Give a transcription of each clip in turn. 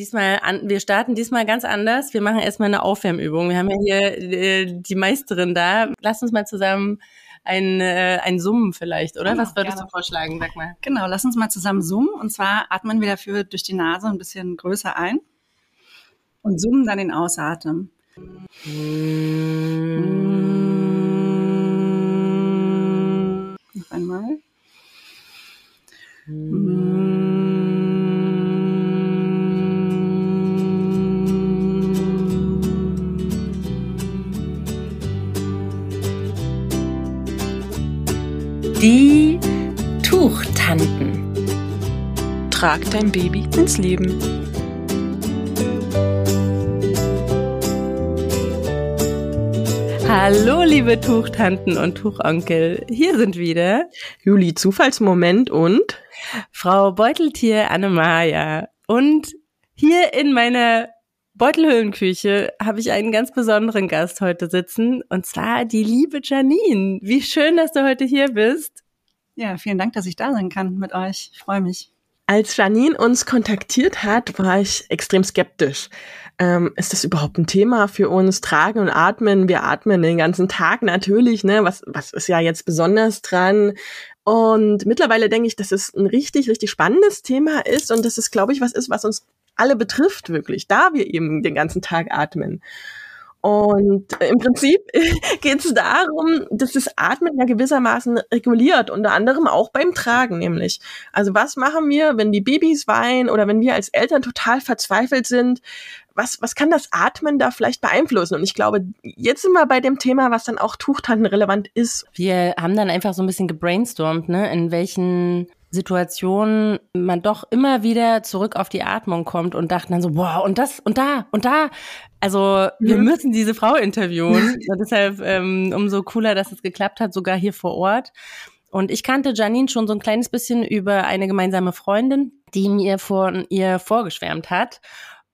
diesmal an, wir starten diesmal ganz anders. Wir machen erstmal eine Aufwärmübung. Wir haben ja hier äh, die Meisterin da. Lass uns mal zusammen ein, äh, ein Summen vielleicht, oder? Genau, Was würdest gerne. du vorschlagen? Sag mal. Genau, lass uns mal zusammen summen. Und zwar atmen wir dafür durch die Nase ein bisschen größer ein und summen dann den Ausatmen. Noch einmal. Die Tuchtanten. Trag dein Baby ins Leben. Hallo, liebe Tuchtanten und Tuchonkel. Hier sind wieder Juli Zufallsmoment und Frau Beuteltier Annemaja. Und hier in meiner Beutelhöhlenküche habe ich einen ganz besonderen Gast heute sitzen, und zwar die liebe Janine. Wie schön, dass du heute hier bist. Ja, vielen Dank, dass ich da sein kann mit euch. Ich freue mich. Als Janine uns kontaktiert hat, war ich extrem skeptisch. Ähm, ist das überhaupt ein Thema für uns? Tragen und atmen. Wir atmen den ganzen Tag natürlich, ne? Was, was ist ja jetzt besonders dran? Und mittlerweile denke ich, dass es ein richtig, richtig spannendes Thema ist und dass es, glaube ich, was ist, was uns alle betrifft wirklich, da wir eben den ganzen Tag atmen. Und im Prinzip geht es darum, dass das Atmen ja gewissermaßen reguliert, unter anderem auch beim Tragen nämlich. Also was machen wir, wenn die Babys weinen oder wenn wir als Eltern total verzweifelt sind? Was, was kann das Atmen da vielleicht beeinflussen? Und ich glaube, jetzt sind wir bei dem Thema, was dann auch Tuchtanten relevant ist. Wir haben dann einfach so ein bisschen gebrainstormt, ne, in welchen Situationen man doch immer wieder zurück auf die Atmung kommt und dachten dann so, boah, und das und da und da. Also wir mhm. müssen diese Frau interviewen. und deshalb ähm, umso cooler, dass es geklappt hat, sogar hier vor Ort. Und ich kannte Janine schon so ein kleines bisschen über eine gemeinsame Freundin, die mir von ihr vorgeschwärmt hat.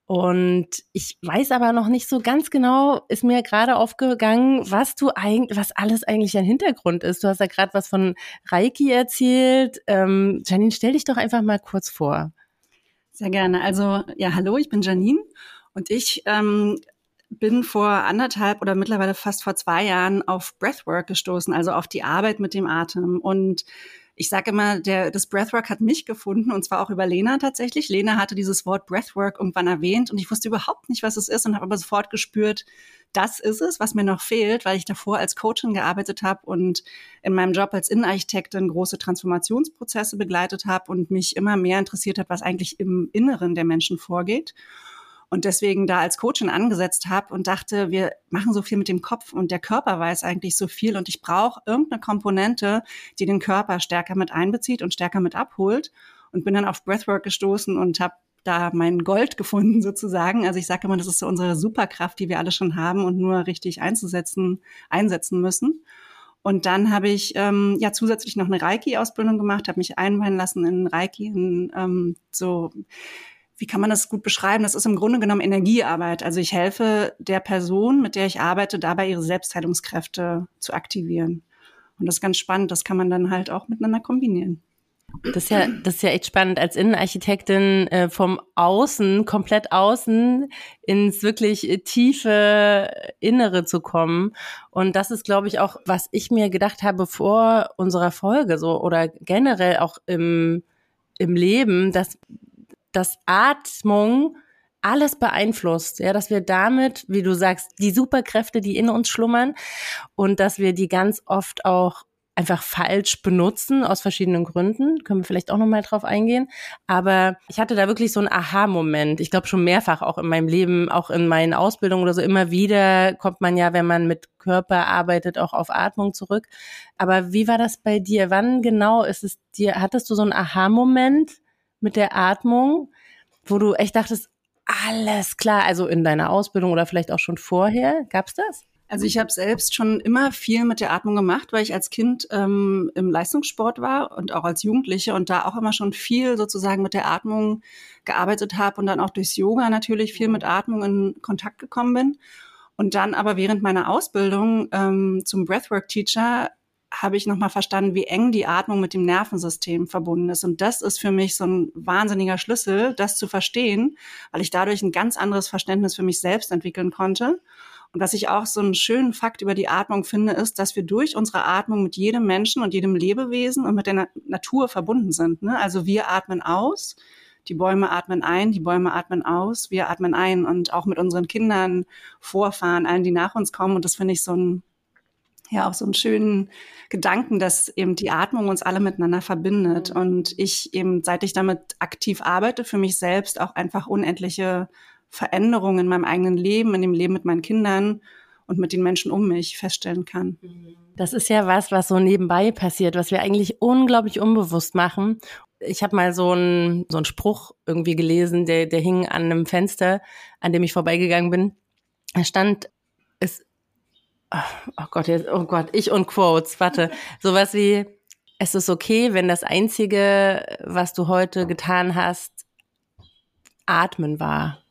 Und ich weiß aber noch nicht so ganz genau, ist mir gerade aufgegangen, was du eigentlich, was alles eigentlich ein Hintergrund ist. Du hast ja gerade was von Reiki erzählt. Ähm, Janine, stell dich doch einfach mal kurz vor. Sehr gerne. Also ja, hallo, ich bin Janine und ich ähm, bin vor anderthalb oder mittlerweile fast vor zwei Jahren auf Breathwork gestoßen, also auf die Arbeit mit dem Atem und ich sage immer, der, das Breathwork hat mich gefunden und zwar auch über Lena tatsächlich. Lena hatte dieses Wort Breathwork irgendwann erwähnt und ich wusste überhaupt nicht, was es ist und habe aber sofort gespürt, das ist es, was mir noch fehlt, weil ich davor als Coachin gearbeitet habe und in meinem Job als Innenarchitektin große Transformationsprozesse begleitet habe und mich immer mehr interessiert hat, was eigentlich im Inneren der Menschen vorgeht und deswegen da als Coachin angesetzt habe und dachte, wir machen so viel mit dem Kopf und der Körper weiß eigentlich so viel und ich brauche irgendeine Komponente, die den Körper stärker mit einbezieht und stärker mit abholt und bin dann auf Breathwork gestoßen und habe da mein Gold gefunden sozusagen. Also ich sage immer, das ist so unsere Superkraft, die wir alle schon haben und nur richtig einzusetzen, einsetzen müssen. Und dann habe ich ähm, ja zusätzlich noch eine Reiki-Ausbildung gemacht, habe mich einweihen lassen in Reiki, in ähm, so wie kann man das gut beschreiben? Das ist im Grunde genommen Energiearbeit. Also ich helfe der Person, mit der ich arbeite, dabei ihre Selbstheilungskräfte zu aktivieren. Und das ist ganz spannend. Das kann man dann halt auch miteinander kombinieren. Das ist ja, das ist ja echt spannend, als Innenarchitektin äh, vom Außen, komplett außen, ins wirklich äh, tiefe Innere zu kommen. Und das ist, glaube ich, auch, was ich mir gedacht habe vor unserer Folge, so oder generell auch im, im Leben, dass dass Atmung alles beeinflusst, ja, dass wir damit, wie du sagst, die Superkräfte, die in uns schlummern und dass wir die ganz oft auch einfach falsch benutzen aus verschiedenen Gründen. Können wir vielleicht auch nochmal drauf eingehen. Aber ich hatte da wirklich so einen Aha-Moment. Ich glaube schon mehrfach auch in meinem Leben, auch in meinen Ausbildungen oder so immer wieder kommt man ja, wenn man mit Körper arbeitet, auch auf Atmung zurück. Aber wie war das bei dir? Wann genau ist es dir, hattest du so einen Aha-Moment? Mit der Atmung, wo du echt dachtest, alles klar, also in deiner Ausbildung oder vielleicht auch schon vorher, gab's das? Also ich habe selbst schon immer viel mit der Atmung gemacht, weil ich als Kind ähm, im Leistungssport war und auch als Jugendliche und da auch immer schon viel sozusagen mit der Atmung gearbeitet habe und dann auch durchs Yoga natürlich viel mit Atmung in Kontakt gekommen bin. Und dann aber während meiner Ausbildung ähm, zum Breathwork-Teacher habe ich nochmal verstanden, wie eng die Atmung mit dem Nervensystem verbunden ist. Und das ist für mich so ein wahnsinniger Schlüssel, das zu verstehen, weil ich dadurch ein ganz anderes Verständnis für mich selbst entwickeln konnte. Und was ich auch so einen schönen Fakt über die Atmung finde, ist, dass wir durch unsere Atmung mit jedem Menschen und jedem Lebewesen und mit der Na Natur verbunden sind. Ne? Also wir atmen aus, die Bäume atmen ein, die Bäume atmen aus, wir atmen ein und auch mit unseren Kindern, Vorfahren, allen, die nach uns kommen. Und das finde ich so ein ja auch so einen schönen Gedanken, dass eben die Atmung uns alle miteinander verbindet mhm. und ich eben, seit ich damit aktiv arbeite, für mich selbst auch einfach unendliche Veränderungen in meinem eigenen Leben, in dem Leben mit meinen Kindern und mit den Menschen um mich feststellen kann. Das ist ja was, was so nebenbei passiert, was wir eigentlich unglaublich unbewusst machen. Ich habe mal so einen so einen Spruch irgendwie gelesen, der, der hing an einem Fenster, an dem ich vorbeigegangen bin. Da stand, oh Gott, jetzt, oh Gott, ich und Quotes, warte, sowas wie, es ist okay, wenn das Einzige, was du heute getan hast, atmen war.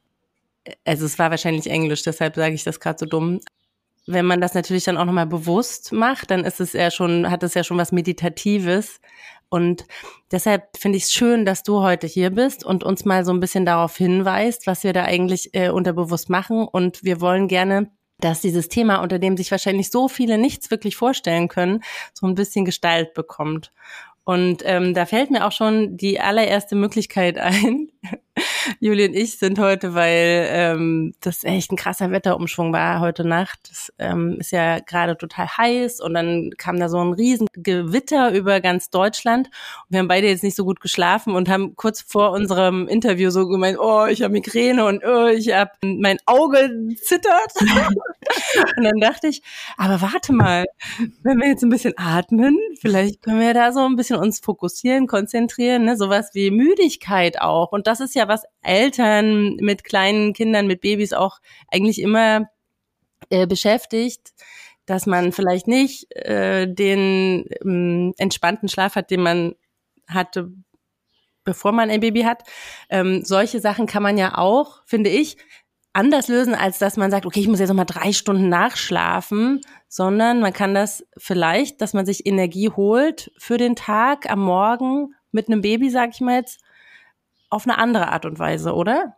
Also es war wahrscheinlich Englisch, deshalb sage ich das gerade so dumm. Wenn man das natürlich dann auch nochmal bewusst macht, dann ist es ja schon, hat es ja schon was Meditatives. Und deshalb finde ich es schön, dass du heute hier bist und uns mal so ein bisschen darauf hinweist, was wir da eigentlich äh, unterbewusst machen. Und wir wollen gerne dass dieses Thema, unter dem sich wahrscheinlich so viele nichts wirklich vorstellen können, so ein bisschen Gestalt bekommt. Und ähm, da fällt mir auch schon die allererste Möglichkeit ein. Juli und ich sind heute, weil ähm, das echt ein krasser Wetterumschwung war heute Nacht. Das ähm, ist ja gerade total heiß und dann kam da so ein riesen Gewitter über ganz Deutschland. Und wir haben beide jetzt nicht so gut geschlafen und haben kurz vor unserem Interview so gemeint, oh, ich habe Migräne und oh, ich habe mein Auge zittert. und dann dachte ich, aber warte mal, wenn wir jetzt ein bisschen atmen, vielleicht können wir da so ein bisschen uns fokussieren, konzentrieren, ne? sowas wie Müdigkeit auch. Und das ist ja was Eltern mit kleinen Kindern, mit Babys auch eigentlich immer äh, beschäftigt, dass man vielleicht nicht äh, den ähm, entspannten Schlaf hat, den man hatte, bevor man ein Baby hat. Ähm, solche Sachen kann man ja auch, finde ich, anders lösen, als dass man sagt, okay, ich muss jetzt noch mal drei Stunden nachschlafen, sondern man kann das vielleicht, dass man sich Energie holt für den Tag am Morgen mit einem Baby, sag ich mal jetzt, auf eine andere Art und Weise, oder?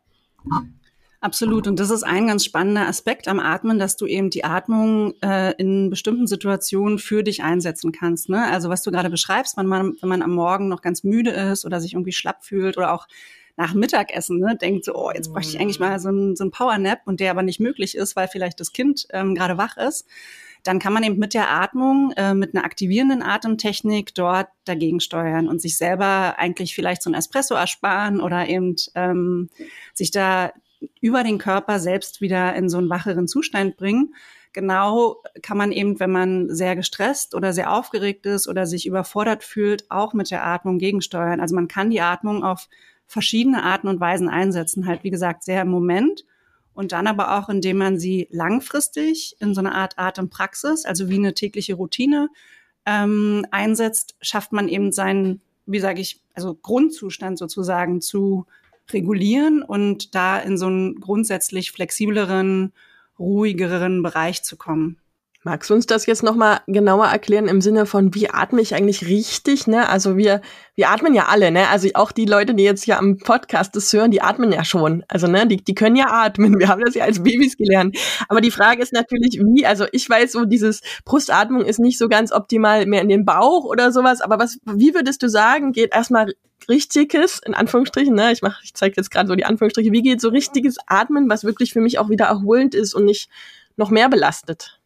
Absolut. Und das ist ein ganz spannender Aspekt am Atmen, dass du eben die Atmung äh, in bestimmten Situationen für dich einsetzen kannst. Ne? Also was du gerade beschreibst, wenn man, wenn man am Morgen noch ganz müde ist oder sich irgendwie schlapp fühlt oder auch nach Mittagessen ne, denkt so, oh, jetzt bräuchte ich eigentlich mal so ein, so ein Powernap und der aber nicht möglich ist, weil vielleicht das Kind ähm, gerade wach ist dann kann man eben mit der Atmung, äh, mit einer aktivierenden Atemtechnik dort dagegen steuern und sich selber eigentlich vielleicht so ein Espresso ersparen oder eben ähm, sich da über den Körper selbst wieder in so einen wacheren Zustand bringen. Genau kann man eben, wenn man sehr gestresst oder sehr aufgeregt ist oder sich überfordert fühlt, auch mit der Atmung gegensteuern. Also man kann die Atmung auf verschiedene Arten und Weisen einsetzen. Halt, wie gesagt, sehr im Moment und dann aber auch, indem man sie langfristig in so eine Art Atempraxis, also wie eine tägliche Routine ähm, einsetzt, schafft man eben seinen, wie sage ich, also Grundzustand sozusagen zu regulieren und da in so einen grundsätzlich flexibleren, ruhigeren Bereich zu kommen. Magst du uns das jetzt nochmal genauer erklären im Sinne von, wie atme ich eigentlich richtig? Ne? Also wir, wir atmen ja alle, ne? Also auch die Leute, die jetzt hier am Podcast das hören, die atmen ja schon. Also ne, die, die können ja atmen. Wir haben das ja als Babys gelernt. Aber die Frage ist natürlich, wie, also ich weiß so, dieses Brustatmung ist nicht so ganz optimal mehr in den Bauch oder sowas, aber was, wie würdest du sagen, geht erstmal richtiges, in Anführungsstrichen, ne? Ich mach, ich zeige jetzt gerade so die Anführungsstriche, wie geht so richtiges Atmen, was wirklich für mich auch wieder erholend ist und nicht noch mehr belastet?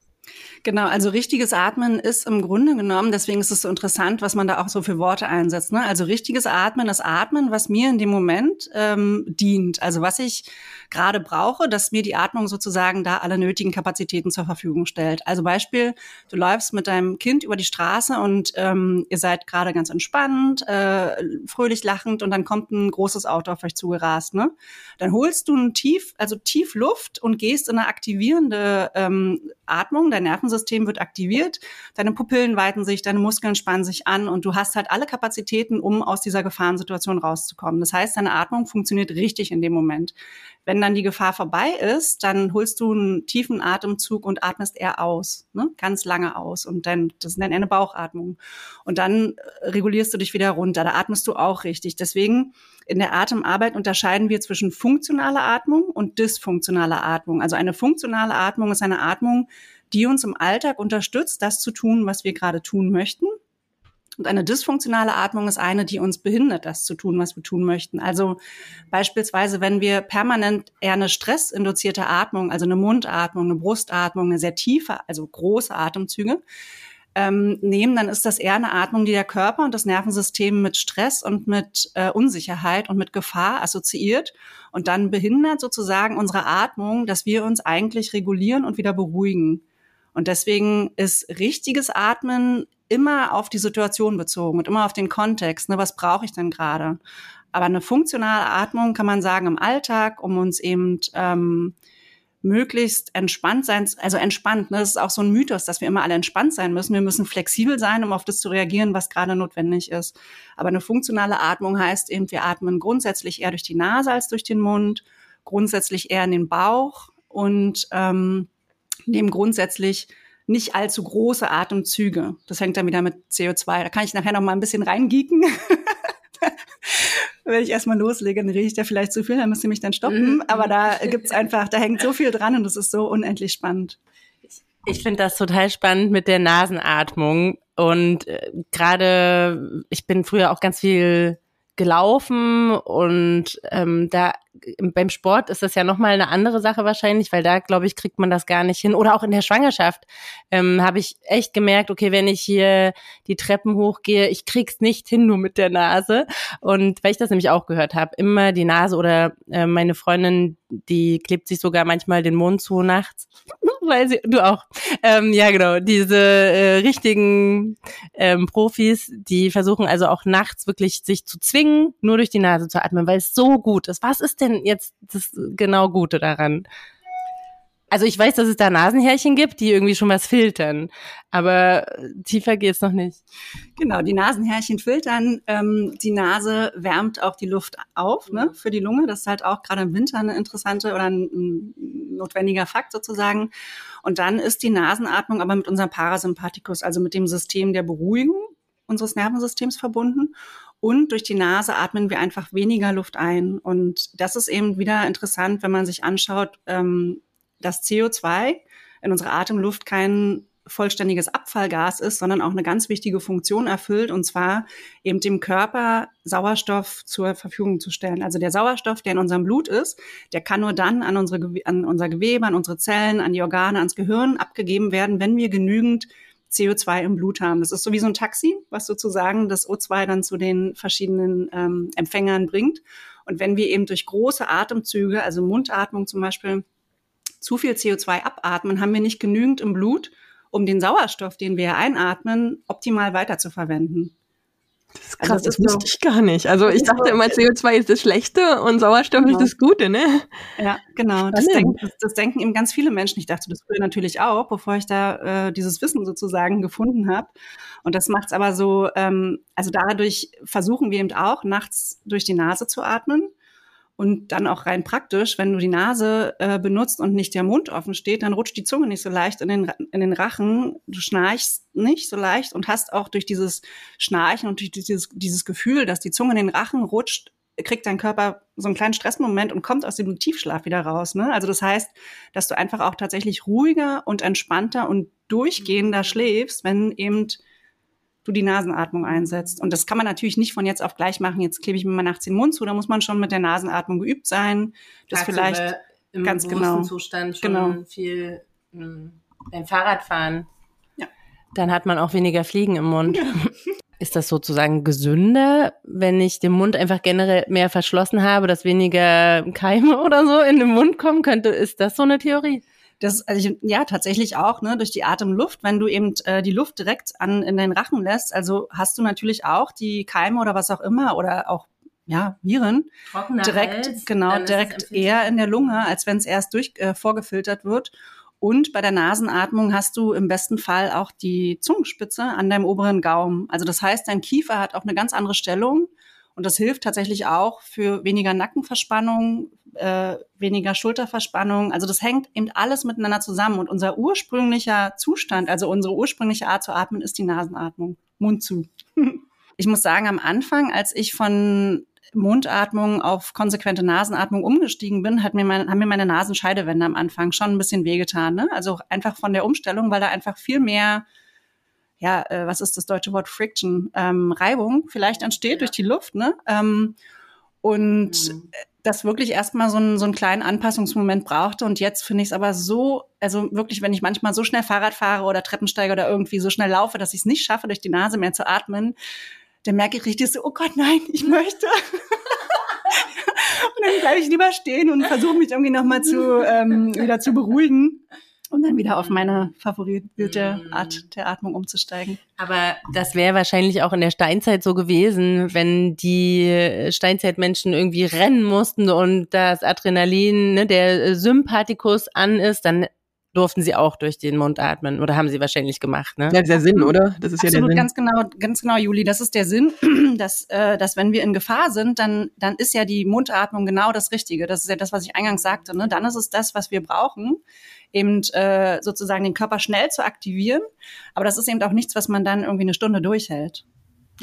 Genau, also richtiges Atmen ist im Grunde genommen, deswegen ist es so interessant, was man da auch so für Worte einsetzt. Ne? Also richtiges Atmen ist Atmen, was mir in dem Moment ähm, dient. Also was ich gerade brauche, dass mir die Atmung sozusagen da alle nötigen Kapazitäten zur Verfügung stellt. Also Beispiel, du läufst mit deinem Kind über die Straße und ähm, ihr seid gerade ganz entspannt, äh, fröhlich lachend und dann kommt ein großes Auto auf euch zugerast. Ne? Dann holst du ein tief, also tief Luft und gehst in eine aktivierende ähm, Atmung, dein Nervensystem wird aktiviert, deine Pupillen weiten sich, deine Muskeln spannen sich an und du hast halt alle Kapazitäten, um aus dieser Gefahrensituation rauszukommen. Das heißt, deine Atmung funktioniert richtig in dem Moment. Wenn dann die Gefahr vorbei ist, dann holst du einen tiefen Atemzug und atmest eher aus, ne? ganz lange aus. Und dann, das dann eine Bauchatmung. Und dann äh, regulierst du dich wieder runter. Da atmest du auch richtig. Deswegen in der Atemarbeit unterscheiden wir zwischen funktionaler Atmung und dysfunktionaler Atmung. Also eine funktionale Atmung ist eine Atmung, die uns im Alltag unterstützt, das zu tun, was wir gerade tun möchten. Und eine dysfunktionale Atmung ist eine, die uns behindert, das zu tun, was wir tun möchten. Also beispielsweise, wenn wir permanent eher eine stressinduzierte Atmung, also eine Mundatmung, eine Brustatmung, eine sehr tiefe, also große Atemzüge, ähm, nehmen, dann ist das eher eine Atmung, die der Körper und das Nervensystem mit Stress und mit äh, Unsicherheit und mit Gefahr assoziiert und dann behindert sozusagen unsere Atmung, dass wir uns eigentlich regulieren und wieder beruhigen. Und deswegen ist richtiges Atmen immer auf die Situation bezogen und immer auf den Kontext. Ne, was brauche ich denn gerade? Aber eine funktionale Atmung kann man sagen im Alltag, um uns eben ähm, möglichst entspannt sein, also entspannt. Ne? Das ist auch so ein Mythos, dass wir immer alle entspannt sein müssen. Wir müssen flexibel sein, um auf das zu reagieren, was gerade notwendig ist. Aber eine funktionale Atmung heißt eben, wir atmen grundsätzlich eher durch die Nase als durch den Mund, grundsätzlich eher in den Bauch und ähm, nehmen grundsätzlich nicht allzu große Atemzüge. Das hängt dann wieder mit CO2. Da kann ich nachher noch mal ein bisschen reingeeken. Wenn ich erstmal loslege, dann rede ich da vielleicht zu viel, dann müsst ihr mich dann stoppen. Mhm. Aber da gibt's einfach, da hängt so viel dran und es ist so unendlich spannend. Ich finde das total spannend mit der Nasenatmung. Und äh, gerade, ich bin früher auch ganz viel gelaufen und ähm, da beim Sport ist das ja nochmal eine andere Sache wahrscheinlich, weil da, glaube ich, kriegt man das gar nicht hin. Oder auch in der Schwangerschaft ähm, habe ich echt gemerkt, okay, wenn ich hier die Treppen hochgehe, ich krieg's nicht hin nur mit der Nase. Und weil ich das nämlich auch gehört habe, immer die Nase oder äh, meine Freundin, die klebt sich sogar manchmal den Mund zu nachts. weil sie, du auch. Ähm, ja, genau. Diese äh, richtigen ähm, Profis, die versuchen also auch nachts wirklich sich zu zwingen, nur durch die Nase zu atmen, weil es so gut ist. Was ist denn jetzt das genau Gute daran? Also ich weiß, dass es da Nasenhärchen gibt, die irgendwie schon was filtern, aber tiefer geht's noch nicht. Genau, die Nasenhärchen filtern. Ähm, die Nase wärmt auch die Luft auf ne, für die Lunge. Das ist halt auch gerade im Winter eine interessante oder ein, ein notwendiger Fakt sozusagen. Und dann ist die Nasenatmung aber mit unserem Parasympathikus, also mit dem System der Beruhigung unseres Nervensystems verbunden. Und durch die Nase atmen wir einfach weniger Luft ein. Und das ist eben wieder interessant, wenn man sich anschaut, ähm, dass CO2 in unserer Atemluft kein vollständiges Abfallgas ist, sondern auch eine ganz wichtige Funktion erfüllt, und zwar eben dem Körper Sauerstoff zur Verfügung zu stellen. Also der Sauerstoff, der in unserem Blut ist, der kann nur dann an, unsere, an unser Gewebe, an unsere Zellen, an die Organe, ans Gehirn abgegeben werden, wenn wir genügend CO2 im Blut haben. Das ist so wie so ein Taxi, was sozusagen das O2 dann zu den verschiedenen ähm, Empfängern bringt. Und wenn wir eben durch große Atemzüge, also Mundatmung zum Beispiel, zu viel CO2 abatmen, haben wir nicht genügend im Blut, um den Sauerstoff, den wir einatmen, optimal weiterzuverwenden. Das ist krass, also das, das wusste ich gar nicht. Also ich dachte immer, CO2 ist das Schlechte und Sauerstoff genau. ist das Gute, ne? Ja, genau. Das denken, das, das denken, eben ganz viele Menschen. Ich dachte das früher natürlich auch, bevor ich da äh, dieses Wissen sozusagen gefunden habe. Und das macht es aber so, ähm, also dadurch versuchen wir eben auch, nachts durch die Nase zu atmen. Und dann auch rein praktisch, wenn du die Nase äh, benutzt und nicht der Mund offen steht, dann rutscht die Zunge nicht so leicht in den, in den Rachen. Du schnarchst nicht so leicht und hast auch durch dieses Schnarchen und durch dieses, dieses Gefühl, dass die Zunge in den Rachen rutscht, kriegt dein Körper so einen kleinen Stressmoment und kommt aus dem Tiefschlaf wieder raus. Ne? Also das heißt, dass du einfach auch tatsächlich ruhiger und entspannter und durchgehender schläfst, wenn eben du die Nasenatmung einsetzt. Und das kann man natürlich nicht von jetzt auf gleich machen. Jetzt klebe ich mir mal nachts den Mund zu. Da muss man schon mit der Nasenatmung geübt sein. Das Tagsüber vielleicht im ganz genau. Zustand schon genau. viel mh, hm, beim Fahrradfahren. Ja. Dann hat man auch weniger Fliegen im Mund. Ja. Ist das sozusagen gesünder, wenn ich den Mund einfach generell mehr verschlossen habe, dass weniger Keime oder so in den Mund kommen könnte? Ist das so eine Theorie? Das, also ja, tatsächlich auch, ne, durch die Atemluft, wenn du eben äh, die Luft direkt an in den Rachen lässt, also hast du natürlich auch die Keime oder was auch immer oder auch ja, Viren Trockener direkt, Hals, genau, direkt eher in der Lunge, als wenn es erst durch äh, vorgefiltert wird. Und bei der Nasenatmung hast du im besten Fall auch die Zungenspitze an deinem oberen Gaumen. Also das heißt, dein Kiefer hat auch eine ganz andere Stellung Und das hilft tatsächlich auch für weniger Nackenverspannung, äh, weniger Schulterverspannung. Also das hängt eben alles miteinander zusammen. Und unser ursprünglicher Zustand, also unsere ursprüngliche Art zu atmen, ist die Nasenatmung. Mund zu. ich muss sagen, am Anfang, als ich von Mundatmung auf konsequente Nasenatmung umgestiegen bin, hat mir mein, haben mir meine Nasenscheidewände am Anfang schon ein bisschen wehgetan. Ne? Also einfach von der Umstellung, weil da einfach viel mehr, ja, äh, was ist das deutsche Wort Friction, ähm, Reibung vielleicht entsteht ja. durch die Luft. Ne? Ähm, und mhm. das wirklich erstmal so, ein, so einen kleinen Anpassungsmoment brauchte. Und jetzt finde ich es aber so, also wirklich, wenn ich manchmal so schnell Fahrrad fahre oder Treppensteige oder irgendwie so schnell laufe, dass ich es nicht schaffe, durch die Nase mehr zu atmen, dann merke ich richtig so, oh Gott, nein, ich möchte. und dann bleibe ich lieber stehen und versuche mich irgendwie nochmal zu, ähm, wieder zu beruhigen und dann wieder auf meine favorisierte Art der Atmung umzusteigen. Aber das wäre wahrscheinlich auch in der Steinzeit so gewesen, wenn die Steinzeitmenschen irgendwie rennen mussten und das Adrenalin, ne, der Sympathikus an ist, dann durften sie auch durch den Mund atmen oder haben sie wahrscheinlich gemacht, ne? Ja, das ist der Sinn, oder? Das ist Absolut, ja der Sinn. ganz genau, ganz genau, Juli. Das ist der Sinn, dass, äh, dass wenn wir in Gefahr sind, dann, dann ist ja die Mundatmung genau das Richtige. Das ist ja das, was ich eingangs sagte. Ne? Dann ist es das, was wir brauchen, eben äh, sozusagen den Körper schnell zu aktivieren. Aber das ist eben auch nichts, was man dann irgendwie eine Stunde durchhält.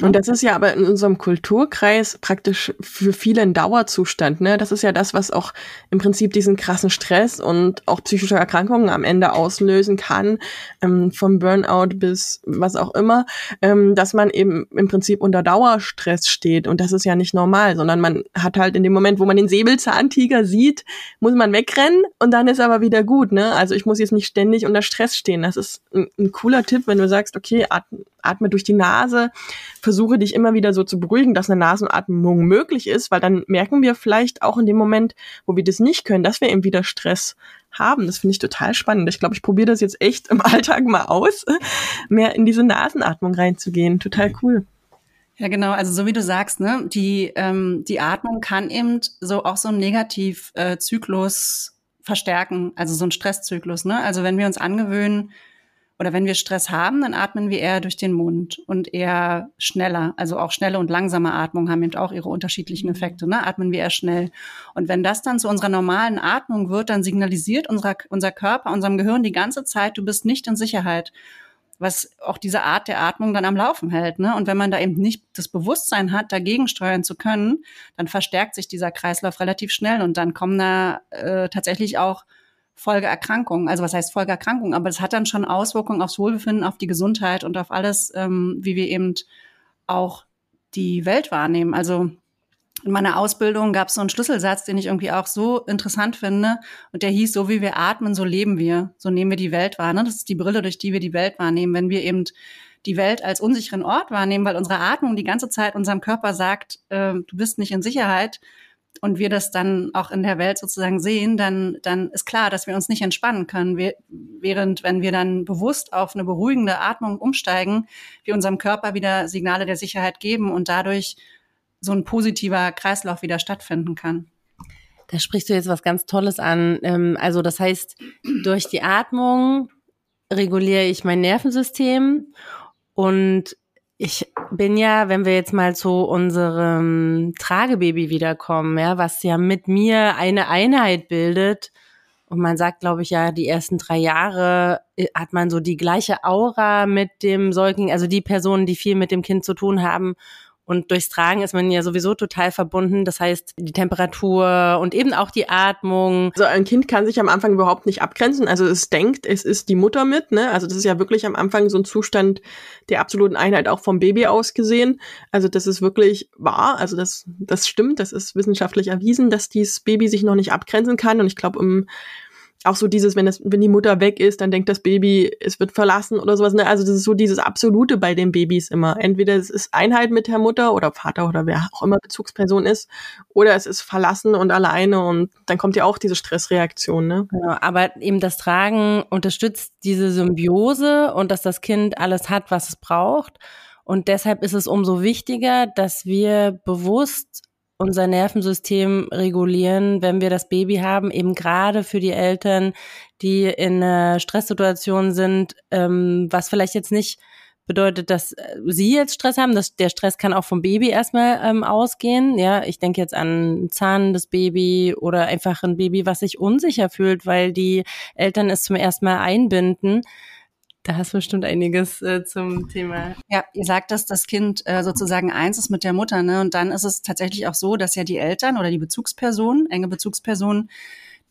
Und das ist ja aber in unserem Kulturkreis praktisch für viele ein Dauerzustand. Ne? Das ist ja das, was auch im Prinzip diesen krassen Stress und auch psychische Erkrankungen am Ende auslösen kann, ähm, vom Burnout bis was auch immer, ähm, dass man eben im Prinzip unter Dauerstress steht. Und das ist ja nicht normal, sondern man hat halt in dem Moment, wo man den Säbelzahntiger sieht, muss man wegrennen und dann ist aber wieder gut. Ne? Also ich muss jetzt nicht ständig unter Stress stehen. Das ist ein, ein cooler Tipp, wenn du sagst, okay, atme, atme durch die Nase, versuche dich immer wieder so zu beruhigen, dass eine Nasenatmung möglich ist, weil dann merken wir vielleicht auch in dem Moment, wo wir das nicht können, dass wir eben wieder Stress haben. Das finde ich total spannend. Ich glaube, ich probiere das jetzt echt im Alltag mal aus, mehr in diese Nasenatmung reinzugehen. Total cool. Ja, genau. Also so wie du sagst, ne, die ähm, die Atmung kann eben so auch so einen Negativzyklus äh, verstärken, also so ein Stresszyklus. Ne? Also wenn wir uns angewöhnen, oder wenn wir Stress haben, dann atmen wir eher durch den Mund und eher schneller. Also auch schnelle und langsame Atmung haben eben auch ihre unterschiedlichen mhm. Effekte. Ne? Atmen wir eher schnell. Und wenn das dann zu unserer normalen Atmung wird, dann signalisiert unser, unser Körper, unserem Gehirn die ganze Zeit, du bist nicht in Sicherheit was auch diese Art der Atmung dann am Laufen hält. Ne? Und wenn man da eben nicht das Bewusstsein hat, dagegen steuern zu können, dann verstärkt sich dieser Kreislauf relativ schnell und dann kommen da äh, tatsächlich auch Folgeerkrankungen. Also was heißt Folgeerkrankungen? Aber es hat dann schon Auswirkungen aufs Wohlbefinden, auf die Gesundheit und auf alles, ähm, wie wir eben auch die Welt wahrnehmen. Also in meiner Ausbildung gab es so einen Schlüsselsatz, den ich irgendwie auch so interessant finde. Und der hieß, so wie wir atmen, so leben wir. So nehmen wir die Welt wahr. Ne? Das ist die Brille, durch die wir die Welt wahrnehmen. Wenn wir eben die Welt als unsicheren Ort wahrnehmen, weil unsere Atmung die ganze Zeit unserem Körper sagt, äh, du bist nicht in Sicherheit, und wir das dann auch in der Welt sozusagen sehen, dann, dann ist klar, dass wir uns nicht entspannen können. Wir, während, wenn wir dann bewusst auf eine beruhigende Atmung umsteigen, wir unserem Körper wieder Signale der Sicherheit geben und dadurch so ein positiver Kreislauf wieder stattfinden kann. Da sprichst du jetzt was ganz Tolles an. Ähm, also das heißt, durch die Atmung reguliere ich mein Nervensystem und ich bin ja, wenn wir jetzt mal zu unserem Tragebaby wiederkommen, ja, was ja mit mir eine Einheit bildet. Und man sagt, glaube ich, ja, die ersten drei Jahre äh, hat man so die gleiche Aura mit dem Säugling, also die Personen, die viel mit dem Kind zu tun haben. Und durchs Tragen ist man ja sowieso total verbunden. Das heißt, die Temperatur und eben auch die Atmung. Also ein Kind kann sich am Anfang überhaupt nicht abgrenzen. Also es denkt, es ist die Mutter mit. Ne? Also das ist ja wirklich am Anfang so ein Zustand der absoluten Einheit auch vom Baby aus gesehen. Also das ist wirklich wahr. Also das, das stimmt. Das ist wissenschaftlich erwiesen, dass dieses Baby sich noch nicht abgrenzen kann. Und ich glaube, im auch so dieses, wenn das, wenn die Mutter weg ist, dann denkt das Baby, es wird verlassen oder sowas. Ne? Also das ist so dieses Absolute bei den Babys immer. Entweder es ist Einheit mit der Mutter oder Vater oder wer auch immer Bezugsperson ist, oder es ist verlassen und alleine und dann kommt ja auch diese Stressreaktion. Ne? Genau, aber eben das Tragen unterstützt diese Symbiose und dass das Kind alles hat, was es braucht. Und deshalb ist es umso wichtiger, dass wir bewusst unser Nervensystem regulieren, wenn wir das Baby haben, eben gerade für die Eltern, die in einer Stresssituation sind, ähm, was vielleicht jetzt nicht bedeutet, dass äh, sie jetzt Stress haben. Das, der Stress kann auch vom Baby erstmal ähm, ausgehen. Ja, ich denke jetzt an Zahn des Baby oder einfach ein Baby, was sich unsicher fühlt, weil die Eltern es zum ersten Mal einbinden. Da hast du bestimmt einiges äh, zum Thema. Ja, ihr sagt, dass das Kind äh, sozusagen eins ist mit der Mutter, ne? Und dann ist es tatsächlich auch so, dass ja die Eltern oder die Bezugsperson, enge Bezugsperson,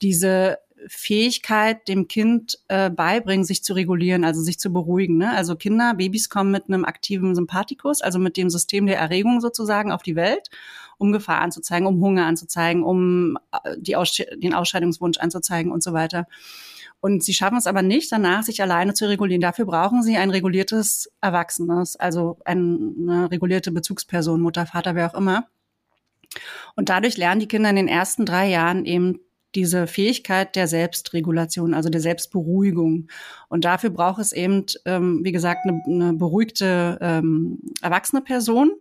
diese Fähigkeit dem Kind äh, beibringen, sich zu regulieren, also sich zu beruhigen. Ne? Also Kinder, Babys kommen mit einem aktiven Sympathikus, also mit dem System der Erregung sozusagen auf die Welt, um Gefahr anzuzeigen, um Hunger anzuzeigen, um äh, die Aussch den Ausscheidungswunsch anzuzeigen und so weiter. Und sie schaffen es aber nicht, danach sich alleine zu regulieren. Dafür brauchen sie ein reguliertes Erwachsenes, also eine regulierte Bezugsperson, Mutter, Vater, wer auch immer. Und dadurch lernen die Kinder in den ersten drei Jahren eben diese Fähigkeit der Selbstregulation, also der Selbstberuhigung. Und dafür braucht es eben, ähm, wie gesagt, eine, eine beruhigte ähm, erwachsene Person.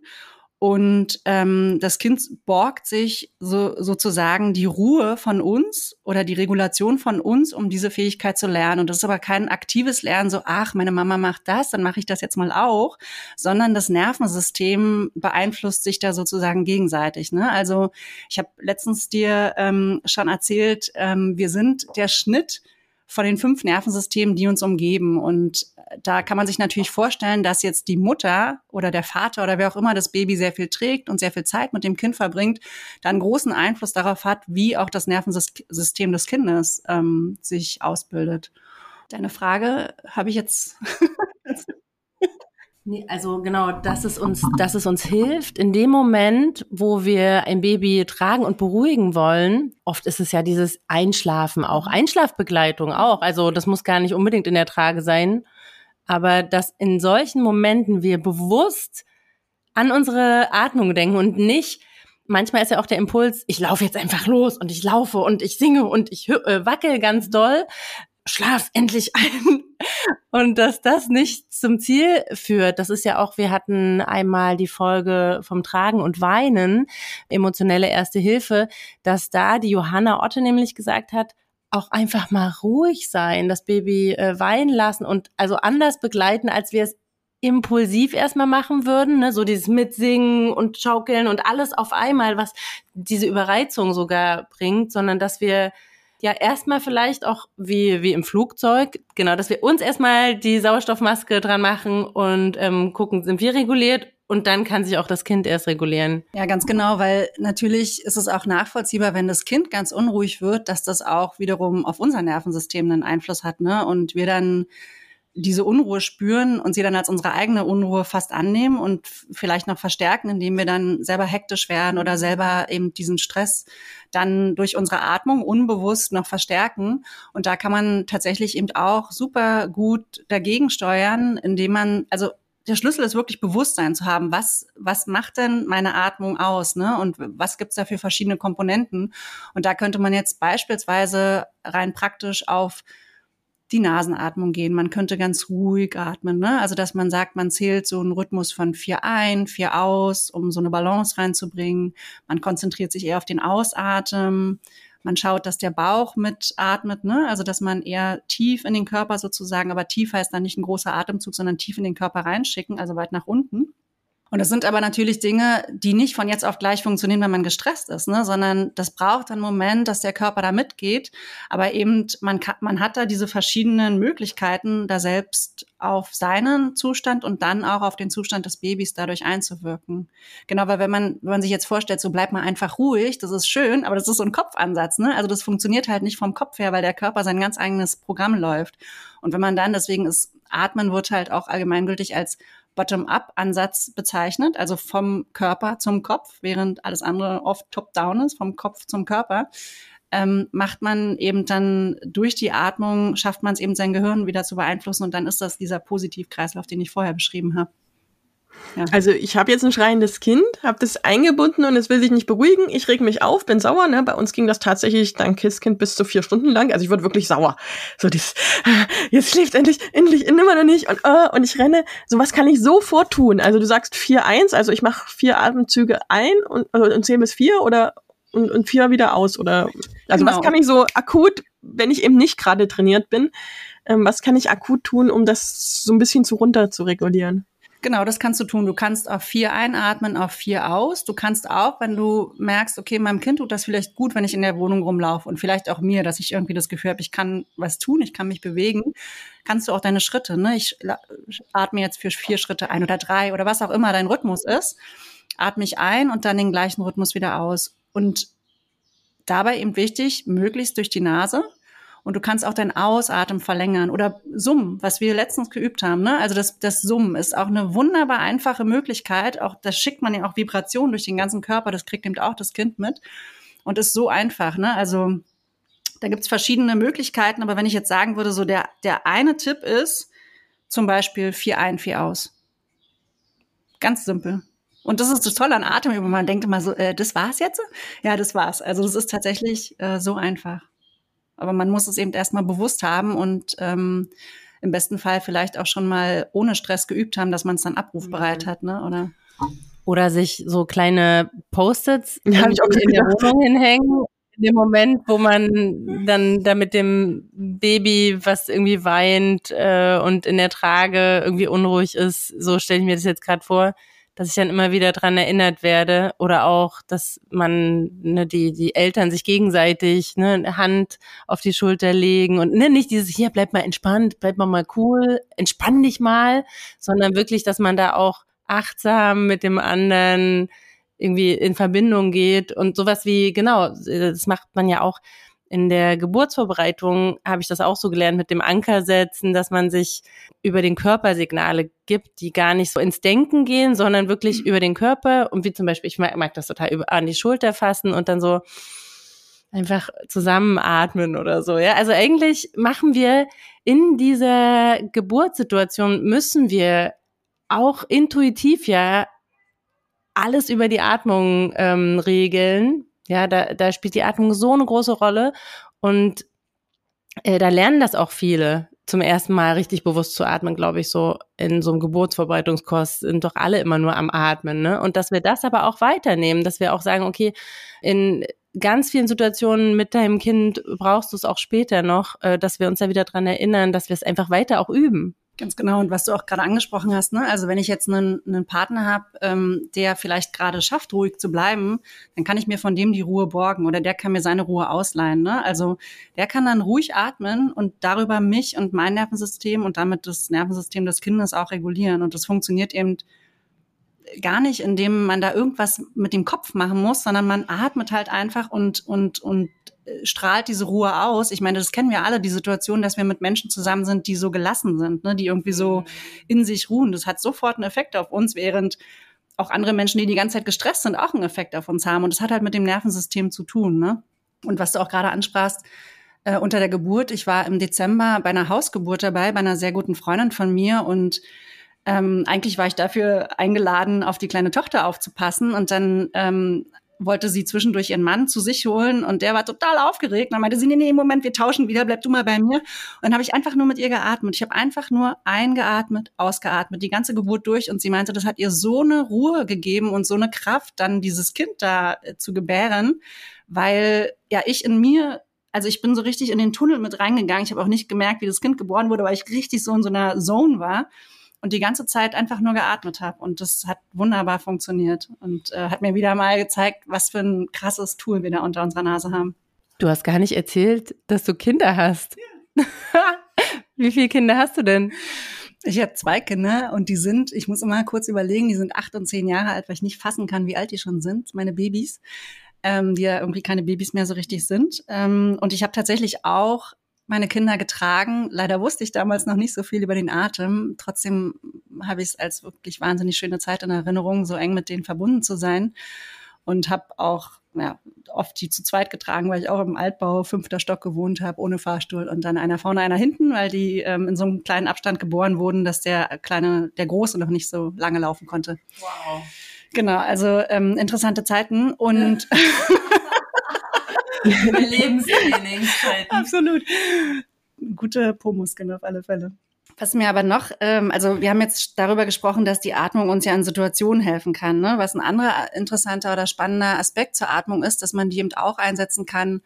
Und ähm, das Kind borgt sich so, sozusagen die Ruhe von uns oder die Regulation von uns, um diese Fähigkeit zu lernen. Und das ist aber kein aktives Lernen, so, ach, meine Mama macht das, dann mache ich das jetzt mal auch, sondern das Nervensystem beeinflusst sich da sozusagen gegenseitig. Ne? Also ich habe letztens dir ähm, schon erzählt, ähm, wir sind der Schnitt von den fünf Nervensystemen, die uns umgeben. Und da kann man sich natürlich vorstellen, dass jetzt die Mutter oder der Vater oder wer auch immer das Baby sehr viel trägt und sehr viel Zeit mit dem Kind verbringt, dann großen Einfluss darauf hat, wie auch das Nervensystem des Kindes ähm, sich ausbildet. Deine Frage habe ich jetzt Nee, also genau, dass es uns, dass es uns hilft in dem Moment, wo wir ein Baby tragen und beruhigen wollen. Oft ist es ja dieses Einschlafen auch, Einschlafbegleitung auch. Also das muss gar nicht unbedingt in der Trage sein, aber dass in solchen Momenten wir bewusst an unsere Atmung denken und nicht manchmal ist ja auch der Impuls, ich laufe jetzt einfach los und ich laufe und ich singe und ich äh, wackel ganz doll, schlaf endlich ein. Und dass das nicht zum Ziel führt, das ist ja auch, wir hatten einmal die Folge vom Tragen und Weinen, emotionelle Erste Hilfe, dass da die Johanna Otte nämlich gesagt hat, auch einfach mal ruhig sein, das Baby äh, weinen lassen und also anders begleiten, als wir es impulsiv erstmal machen würden, ne? so dieses Mitsingen und Schaukeln und alles auf einmal, was diese Überreizung sogar bringt, sondern dass wir ja erstmal vielleicht auch wie, wie im Flugzeug, genau, dass wir uns erstmal die Sauerstoffmaske dran machen und ähm, gucken, sind wir reguliert und dann kann sich auch das Kind erst regulieren. Ja, ganz genau, weil natürlich ist es auch nachvollziehbar, wenn das Kind ganz unruhig wird, dass das auch wiederum auf unser Nervensystem einen Einfluss hat, ne? Und wir dann diese Unruhe spüren und sie dann als unsere eigene Unruhe fast annehmen und vielleicht noch verstärken, indem wir dann selber hektisch werden oder selber eben diesen Stress dann durch unsere Atmung unbewusst noch verstärken. Und da kann man tatsächlich eben auch super gut dagegen steuern, indem man, also der Schlüssel ist wirklich Bewusstsein zu haben, was, was macht denn meine Atmung aus, ne? Und was gibt's da für verschiedene Komponenten? Und da könnte man jetzt beispielsweise rein praktisch auf die Nasenatmung gehen. Man könnte ganz ruhig atmen, ne? Also dass man sagt, man zählt so einen Rhythmus von vier ein, vier aus, um so eine Balance reinzubringen. Man konzentriert sich eher auf den Ausatmen. Man schaut, dass der Bauch mitatmet, ne? Also dass man eher tief in den Körper sozusagen, aber tief heißt dann nicht ein großer Atemzug, sondern tief in den Körper reinschicken, also weit nach unten. Und das sind aber natürlich Dinge, die nicht von jetzt auf gleich funktionieren, wenn man gestresst ist, ne? sondern das braucht einen Moment, dass der Körper da mitgeht. Aber eben, man, kann, man hat da diese verschiedenen Möglichkeiten, da selbst auf seinen Zustand und dann auch auf den Zustand des Babys dadurch einzuwirken. Genau, weil wenn man, wenn man sich jetzt vorstellt, so bleibt man einfach ruhig, das ist schön, aber das ist so ein Kopfansatz, ne? Also das funktioniert halt nicht vom Kopf her, weil der Körper sein ganz eigenes Programm läuft. Und wenn man dann, deswegen ist Atmen wird halt auch allgemeingültig als Bottom-up-Ansatz bezeichnet, also vom Körper zum Kopf, während alles andere oft top-down ist, vom Kopf zum Körper. Ähm, macht man eben dann durch die Atmung, schafft man es eben sein Gehirn wieder zu beeinflussen und dann ist das dieser Positivkreislauf, den ich vorher beschrieben habe. Ja. Also ich habe jetzt ein schreiendes Kind, habe das eingebunden und es will sich nicht beruhigen. Ich reg mich auf, bin sauer. Ne? Bei uns ging das tatsächlich dein Kisskind bis zu vier Stunden lang. Also ich wurde wirklich sauer. So dieses, jetzt schläft endlich, endlich, immer noch nicht und uh, und ich renne. So was kann ich sofort tun. Also du sagst vier eins, also ich mache vier Atemzüge ein und, also, und zähle bis vier oder und, und viermal wieder aus? Oder also genau. was kann ich so akut, wenn ich eben nicht gerade trainiert bin, ähm, was kann ich akut tun, um das so ein bisschen zu runter zu regulieren? Genau, das kannst du tun. Du kannst auf vier einatmen, auf vier aus. Du kannst auch, wenn du merkst, okay, meinem Kind tut das vielleicht gut, wenn ich in der Wohnung rumlaufe und vielleicht auch mir, dass ich irgendwie das Gefühl habe, ich kann was tun, ich kann mich bewegen, kannst du auch deine Schritte, ne? Ich atme jetzt für vier Schritte ein oder drei oder was auch immer dein Rhythmus ist, atme ich ein und dann den gleichen Rhythmus wieder aus. Und dabei eben wichtig, möglichst durch die Nase und du kannst auch deinen Ausatmen verlängern oder summen, was wir letztens geübt haben. Ne? Also das, das Summen ist auch eine wunderbar einfache Möglichkeit. Auch das schickt man ja auch Vibrationen durch den ganzen Körper. Das kriegt eben auch das Kind mit und ist so einfach. Ne? Also da gibt's verschiedene Möglichkeiten. Aber wenn ich jetzt sagen würde, so der der eine Tipp ist zum Beispiel vier ein, vier aus. Ganz simpel. Und das ist das Tolle an Atemübungen. Man denkt immer so, äh, das war's jetzt? Ja, das war's. Also das ist tatsächlich äh, so einfach. Aber man muss es eben erstmal bewusst haben und ähm, im besten Fall vielleicht auch schon mal ohne Stress geübt haben, dass man es dann abrufbereit mhm. hat, ne? Oder? Oder sich so kleine Post-its ja, in, in der Wohnung hinhängen. In dem Moment, wo man dann da mit dem Baby, was irgendwie weint äh, und in der Trage irgendwie unruhig ist, so stelle ich mir das jetzt gerade vor, dass ich dann immer wieder dran erinnert werde. Oder auch, dass man ne, die die Eltern sich gegenseitig ne, eine Hand auf die Schulter legen und ne, nicht dieses hier bleib mal entspannt, bleib mal mal cool, entspann dich mal, sondern wirklich, dass man da auch achtsam mit dem anderen irgendwie in Verbindung geht. Und sowas wie genau, das macht man ja auch in der Geburtsvorbereitung habe ich das auch so gelernt mit dem Anker setzen, dass man sich über den Körper Signale gibt, die gar nicht so ins Denken gehen, sondern wirklich mhm. über den Körper und wie zum Beispiel, ich mag, mag das total über, an die Schulter fassen und dann so einfach zusammenatmen oder so. Ja, also eigentlich machen wir in dieser Geburtssituation müssen wir auch intuitiv ja alles über die Atmung ähm, regeln, ja, da, da spielt die Atmung so eine große Rolle und äh, da lernen das auch viele zum ersten Mal richtig bewusst zu atmen, glaube ich, so in so einem Geburtsvorbereitungskurs sind doch alle immer nur am Atmen, ne? Und dass wir das aber auch weiternehmen, dass wir auch sagen, okay, in ganz vielen Situationen mit deinem Kind brauchst du es auch später noch, äh, dass wir uns da wieder dran erinnern, dass wir es einfach weiter auch üben. Ganz genau. Und was du auch gerade angesprochen hast, ne? also wenn ich jetzt einen, einen Partner habe, ähm, der vielleicht gerade schafft, ruhig zu bleiben, dann kann ich mir von dem die Ruhe borgen oder der kann mir seine Ruhe ausleihen. Ne? Also der kann dann ruhig atmen und darüber mich und mein Nervensystem und damit das Nervensystem des Kindes auch regulieren. Und das funktioniert eben gar nicht, indem man da irgendwas mit dem Kopf machen muss, sondern man atmet halt einfach und, und, und strahlt diese Ruhe aus. Ich meine, das kennen wir alle, die Situation, dass wir mit Menschen zusammen sind, die so gelassen sind, ne, die irgendwie so mhm. in sich ruhen. Das hat sofort einen Effekt auf uns, während auch andere Menschen, die die ganze Zeit gestresst sind, auch einen Effekt auf uns haben. Und das hat halt mit dem Nervensystem zu tun. Ne? Und was du auch gerade ansprachst, äh, unter der Geburt, ich war im Dezember bei einer Hausgeburt dabei, bei einer sehr guten Freundin von mir und ähm, eigentlich war ich dafür eingeladen, auf die kleine Tochter aufzupassen. Und dann ähm, wollte sie zwischendurch ihren Mann zu sich holen und der war total aufgeregt. dann meinte sie, nee, nee, Moment, wir tauschen wieder, bleib du mal bei mir. Und dann habe ich einfach nur mit ihr geatmet. Ich habe einfach nur eingeatmet, ausgeatmet, die ganze Geburt durch. Und sie meinte, das hat ihr so eine Ruhe gegeben und so eine Kraft, dann dieses Kind da äh, zu gebären, weil ja ich in mir also ich bin so richtig in den Tunnel mit reingegangen. Ich habe auch nicht gemerkt, wie das Kind geboren wurde, weil ich richtig so in so einer Zone war und die ganze Zeit einfach nur geatmet habe. Und das hat wunderbar funktioniert und äh, hat mir wieder mal gezeigt, was für ein krasses Tool wir da unter unserer Nase haben. Du hast gar nicht erzählt, dass du Kinder hast. Ja. Wie viele Kinder hast du denn? Ich habe zwei Kinder und die sind, ich muss immer kurz überlegen, die sind acht und zehn Jahre alt, weil ich nicht fassen kann, wie alt die schon sind, meine Babys, ähm, die ja irgendwie keine Babys mehr so richtig sind. Ähm, und ich habe tatsächlich auch meine Kinder getragen. Leider wusste ich damals noch nicht so viel über den Atem. Trotzdem habe ich es als wirklich wahnsinnig schöne Zeit in Erinnerung, so eng mit denen verbunden zu sein. Und habe auch ja, oft die zu zweit getragen, weil ich auch im Altbau fünfter Stock gewohnt habe, ohne Fahrstuhl und dann einer vorne, einer hinten, weil die ähm, in so einem kleinen Abstand geboren wurden, dass der kleine, der große noch nicht so lange laufen konnte. Wow. Genau, also ähm, interessante Zeiten und Lebenstrainingszeiten. Absolut. Gute Po-Muskeln auf alle Fälle. Was mir aber noch, ähm, also wir haben jetzt darüber gesprochen, dass die Atmung uns ja in Situationen helfen kann. Ne? Was ein anderer interessanter oder spannender Aspekt zur Atmung ist, dass man die eben auch einsetzen kann,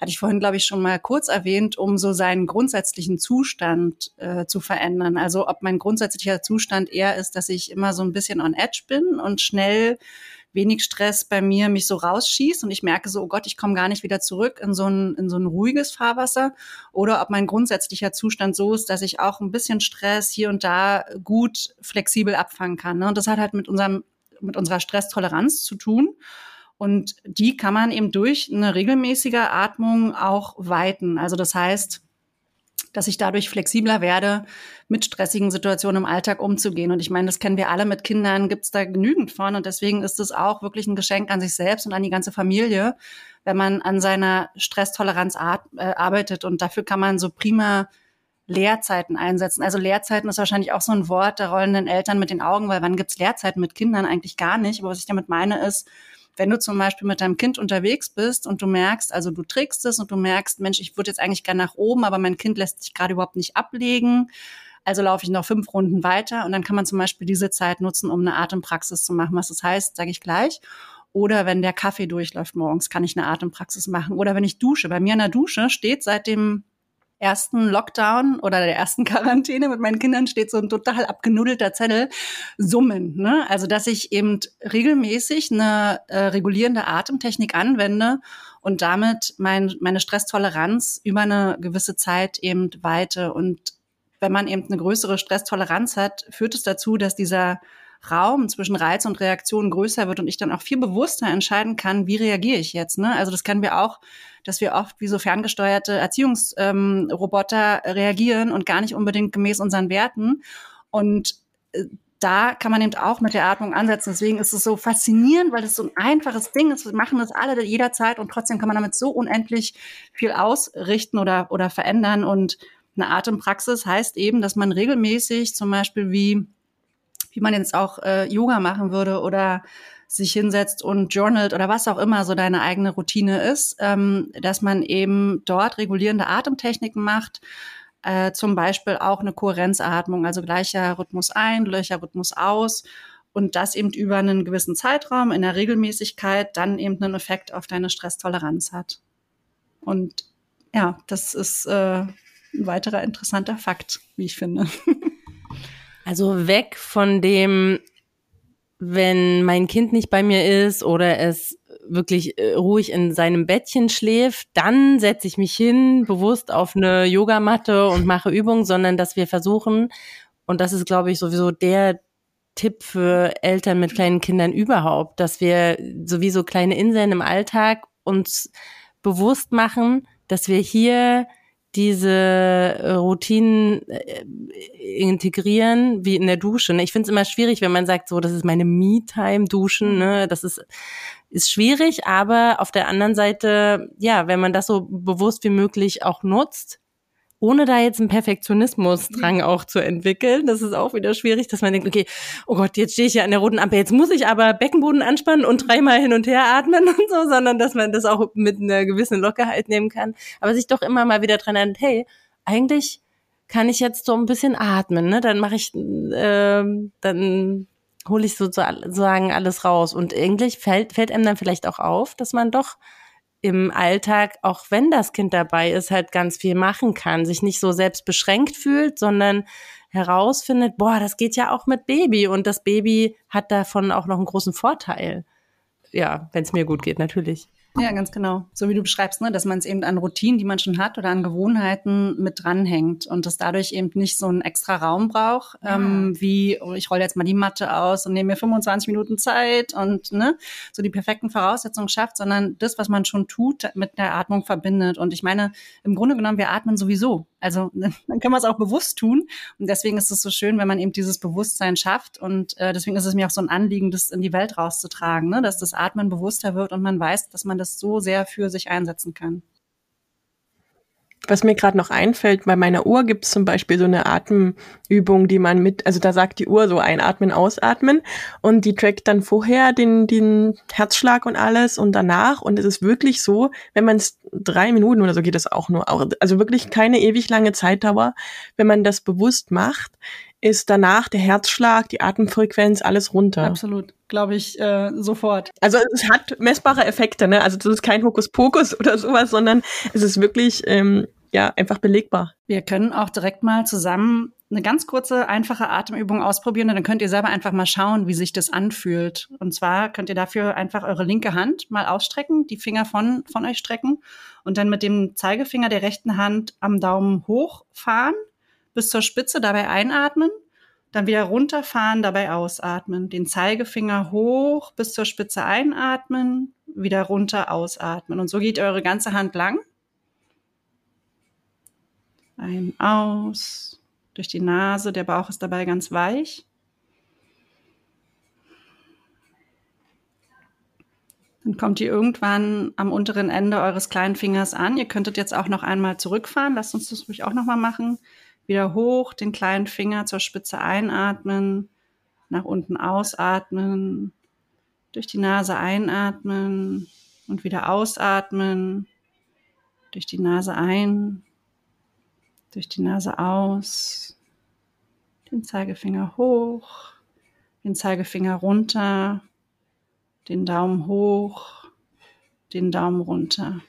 hatte ich vorhin, glaube ich, schon mal kurz erwähnt, um so seinen grundsätzlichen Zustand äh, zu verändern. Also ob mein grundsätzlicher Zustand eher ist, dass ich immer so ein bisschen on edge bin und schnell wenig Stress bei mir mich so rausschießt und ich merke so, oh Gott, ich komme gar nicht wieder zurück in so ein, in so ein ruhiges Fahrwasser oder ob mein grundsätzlicher Zustand so ist, dass ich auch ein bisschen Stress hier und da gut flexibel abfangen kann. Ne? Und das hat halt mit unserem, mit unserer Stresstoleranz zu tun. Und die kann man eben durch eine regelmäßige Atmung auch weiten. Also das heißt, dass ich dadurch flexibler werde, mit stressigen Situationen im Alltag umzugehen. Und ich meine, das kennen wir alle mit Kindern, gibt es da genügend von. Und deswegen ist es auch wirklich ein Geschenk an sich selbst und an die ganze Familie, wenn man an seiner Stresstoleranz äh, arbeitet. Und dafür kann man so prima Lehrzeiten einsetzen. Also Lehrzeiten ist wahrscheinlich auch so ein Wort der rollenden Eltern mit den Augen, weil wann gibt's Lehrzeiten mit Kindern? Eigentlich gar nicht. Aber was ich damit meine ist, wenn du zum Beispiel mit deinem Kind unterwegs bist und du merkst, also du trägst es und du merkst, Mensch, ich würde jetzt eigentlich gerne nach oben, aber mein Kind lässt sich gerade überhaupt nicht ablegen. Also laufe ich noch fünf Runden weiter und dann kann man zum Beispiel diese Zeit nutzen, um eine Atempraxis zu machen. Was das heißt, sage ich gleich. Oder wenn der Kaffee durchläuft morgens, kann ich eine Atempraxis machen. Oder wenn ich dusche. Bei mir in der Dusche steht seit dem ersten Lockdown oder der ersten Quarantäne mit meinen Kindern steht so ein total abgenudelter Zettel, Summen. Ne? Also dass ich eben regelmäßig eine äh, regulierende Atemtechnik anwende und damit mein, meine Stresstoleranz über eine gewisse Zeit eben weite. Und wenn man eben eine größere Stresstoleranz hat, führt es dazu, dass dieser Raum zwischen Reiz und Reaktion größer wird und ich dann auch viel bewusster entscheiden kann, wie reagiere ich jetzt. Ne? Also das kennen wir auch, dass wir oft wie so ferngesteuerte Erziehungsroboter ähm, reagieren und gar nicht unbedingt gemäß unseren Werten. Und äh, da kann man eben auch mit der Atmung ansetzen. Deswegen ist es so faszinierend, weil es so ein einfaches Ding ist. Wir machen das alle jederzeit und trotzdem kann man damit so unendlich viel ausrichten oder, oder verändern. Und eine Atempraxis heißt eben, dass man regelmäßig zum Beispiel wie wie man jetzt auch äh, Yoga machen würde oder sich hinsetzt und journalt oder was auch immer so deine eigene Routine ist, ähm, dass man eben dort regulierende Atemtechniken macht, äh, zum Beispiel auch eine Kohärenzatmung, also gleicher Rhythmus ein, gleicher Rhythmus aus und das eben über einen gewissen Zeitraum in der Regelmäßigkeit dann eben einen Effekt auf deine Stresstoleranz hat. Und ja, das ist äh, ein weiterer interessanter Fakt, wie ich finde. Also weg von dem, wenn mein Kind nicht bei mir ist oder es wirklich äh, ruhig in seinem Bettchen schläft, dann setze ich mich hin, bewusst auf eine Yogamatte und mache Übungen, sondern dass wir versuchen, und das ist, glaube ich, sowieso der Tipp für Eltern mit kleinen Kindern überhaupt, dass wir sowieso kleine Inseln im Alltag uns bewusst machen, dass wir hier diese äh, Routinen äh, integrieren, wie in der Dusche. Ne? Ich finde es immer schwierig, wenn man sagt, so, das ist meine Me-Time, Duschen, ne? Das ist, ist schwierig, aber auf der anderen Seite, ja, wenn man das so bewusst wie möglich auch nutzt, ohne da jetzt einen Perfektionismus-Drang auch zu entwickeln. Das ist auch wieder schwierig, dass man denkt, okay, oh Gott, jetzt stehe ich ja an der roten Ampel, jetzt muss ich aber Beckenboden anspannen und dreimal hin und her atmen und so, sondern dass man das auch mit einer gewissen Lockerheit nehmen kann. Aber sich doch immer mal wieder dran erinnert, hey, eigentlich kann ich jetzt so ein bisschen atmen, ne? Dann mache ich, äh, dann hole ich sozusagen alles raus. Und eigentlich fällt, fällt einem dann vielleicht auch auf, dass man doch im Alltag, auch wenn das Kind dabei ist, halt ganz viel machen kann, sich nicht so selbst beschränkt fühlt, sondern herausfindet, boah, das geht ja auch mit Baby und das Baby hat davon auch noch einen großen Vorteil. Ja, wenn es mir gut geht, natürlich. Ja, ganz genau. So wie du beschreibst, ne, dass man es eben an Routinen, die man schon hat oder an Gewohnheiten mit dranhängt und das dadurch eben nicht so einen extra Raum braucht, ja. ähm, wie oh, ich rolle jetzt mal die Matte aus und nehme mir 25 Minuten Zeit und ne, so die perfekten Voraussetzungen schafft, sondern das, was man schon tut, mit der Atmung verbindet. Und ich meine, im Grunde genommen, wir atmen sowieso. Also dann kann man es auch bewusst tun. Und deswegen ist es so schön, wenn man eben dieses Bewusstsein schafft. Und äh, deswegen ist es mir auch so ein Anliegen, das in die Welt rauszutragen, ne? dass das Atmen bewusster wird und man weiß, dass man das so sehr für sich einsetzen kann. Was mir gerade noch einfällt, bei meiner Uhr gibt es zum Beispiel so eine Atemübung, die man mit, also da sagt die Uhr so einatmen, ausatmen und die trackt dann vorher den, den Herzschlag und alles und danach und es ist wirklich so, wenn man es drei Minuten oder so geht das auch nur, also wirklich keine ewig lange Zeitdauer, wenn man das bewusst macht, ist danach der Herzschlag, die Atemfrequenz, alles runter. Absolut, glaube ich äh, sofort. Also es hat messbare Effekte, ne? Also das ist kein Hokuspokus oder sowas, sondern es ist wirklich ähm, ja einfach belegbar. Wir können auch direkt mal zusammen eine ganz kurze, einfache Atemübung ausprobieren und dann könnt ihr selber einfach mal schauen, wie sich das anfühlt. Und zwar könnt ihr dafür einfach eure linke Hand mal ausstrecken, die Finger von, von euch strecken und dann mit dem Zeigefinger der rechten Hand am Daumen hochfahren bis zur Spitze, dabei einatmen, dann wieder runterfahren, dabei ausatmen, den Zeigefinger hoch bis zur Spitze einatmen, wieder runter ausatmen. Und so geht eure ganze Hand lang. Ein, aus, durch die Nase, der Bauch ist dabei ganz weich. Dann kommt ihr irgendwann am unteren Ende eures kleinen Fingers an. Ihr könntet jetzt auch noch einmal zurückfahren. Lasst uns das ruhig auch noch mal machen. Wieder hoch, den kleinen Finger zur Spitze einatmen, nach unten ausatmen, durch die Nase einatmen und wieder ausatmen, durch die Nase ein, durch die Nase aus, den Zeigefinger hoch, den Zeigefinger runter, den Daumen hoch, den Daumen runter.